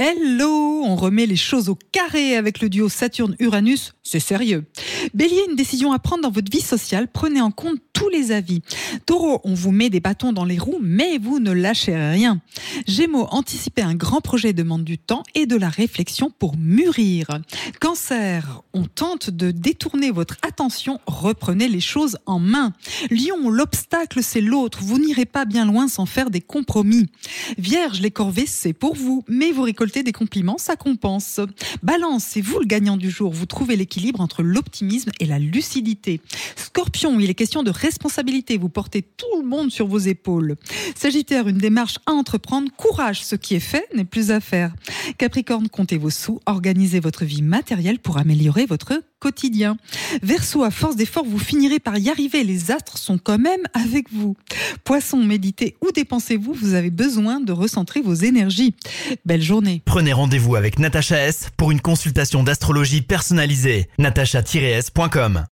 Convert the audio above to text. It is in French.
Hello On remet les choses au carré avec le duo Saturne-Uranus, c'est sérieux. Bélier, une décision à prendre dans votre vie sociale, prenez en compte tous les avis. Taureau, on vous met des bâtons dans les roues, mais vous ne lâchez rien. Gémeaux, anticiper un grand projet demande du temps et de la réflexion pour mûrir. Cancer, on tente de détourner votre attention, reprenez les choses en main. Lion, l'obstacle c'est l'autre, vous n'irez pas bien loin sans faire des compromis. Vierge, les corvées c'est pour vous, mais vous récoltez des compliments, ça compense. Balance, c'est vous le gagnant du jour, vous trouvez l'équilibre entre l'optimisme et la lucidité. Scorpion, il est question de responsabilité, vous portez tout le monde sur vos épaules. Sagittaire, une démarche à entreprendre, courage, ce qui est fait n'est plus à faire. Capricorne, comptez vos sous, organisez votre vie matérielle pour améliorer votre quotidien. Verseau, à force d'efforts, vous finirez par y arriver, les astres sont quand même avec vous. Poisson, méditez ou dépensez-vous, vous avez besoin de recentrer vos énergies. Belle journée. Prenez rendez-vous avec Natacha S pour une consultation d'astrologie personnalisée. natacha-s.com